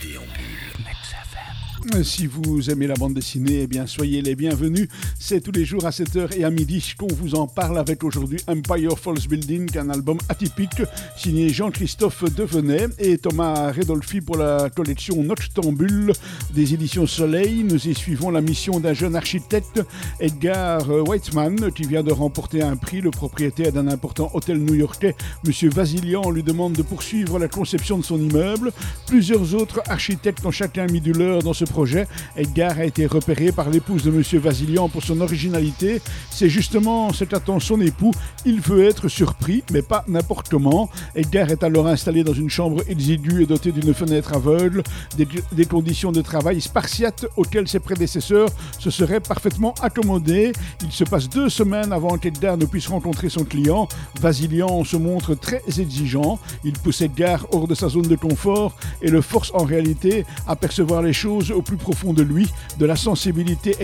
déambule. Si vous aimez la bande dessinée, eh bien soyez les bienvenus. C'est tous les jours à 7h et à midi qu'on vous en parle avec aujourd'hui Empire Falls Building, un album atypique signé Jean-Christophe Devenet et Thomas Redolfi pour la collection Noctambule des éditions Soleil. Nous y suivons la mission d'un jeune architecte, Edgar Weitzman, qui vient de remporter un prix. Le propriétaire d'un important hôtel new-yorkais, M. Vasilian, lui demande de poursuivre la conception de son immeuble. Plusieurs autres architectes ont chacun mis du leur dans ce projet. Edgar a été repéré par l'épouse de M. Vasilian pour son originalité. C'est justement cet attend son époux. Il veut être surpris, mais pas n'importe comment. Edgar est alors installé dans une chambre exiguë et dotée d'une fenêtre aveugle, des, des, conditions de travail spartiates auxquelles ses prédécesseurs se seraient parfaitement accommodés. Il se passe deux semaines avant qu'Edgar ne puisse rencontrer son client. Vasilian se montre très exigeant. Il pousse Edgar hors de sa zone de confort et le force en réalité à percevoir les choses au plus profond de lui. De la sensibilité,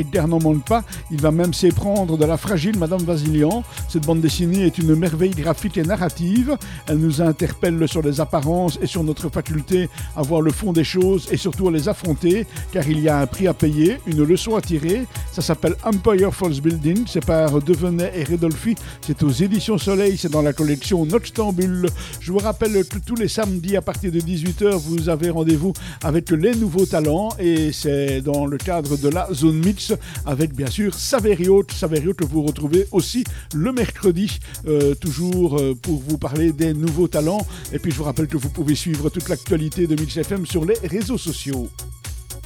manque pas. Il va même s'éprendre de la fragile Madame Vasilian. Cette bande dessinée est une merveille graphique et narrative. Elle nous interpelle sur les apparences et sur notre faculté à voir le fond des choses et surtout à les affronter, car il y a un prix à payer, une leçon à tirer. Ça s'appelle Empire Falls Building. C'est par Devenet et Redolfi. C'est aux éditions Soleil. C'est dans la collection Noctambule. Je vous rappelle que tous les samedis à partir de 18h, vous avez rendez-vous avec les nouveaux et c'est dans le cadre de la zone mix avec bien sûr Saverio, Saverio que vous retrouvez aussi le mercredi, euh, toujours euh, pour vous parler des nouveaux talents. Et puis je vous rappelle que vous pouvez suivre toute l'actualité de Mix FM sur les réseaux sociaux.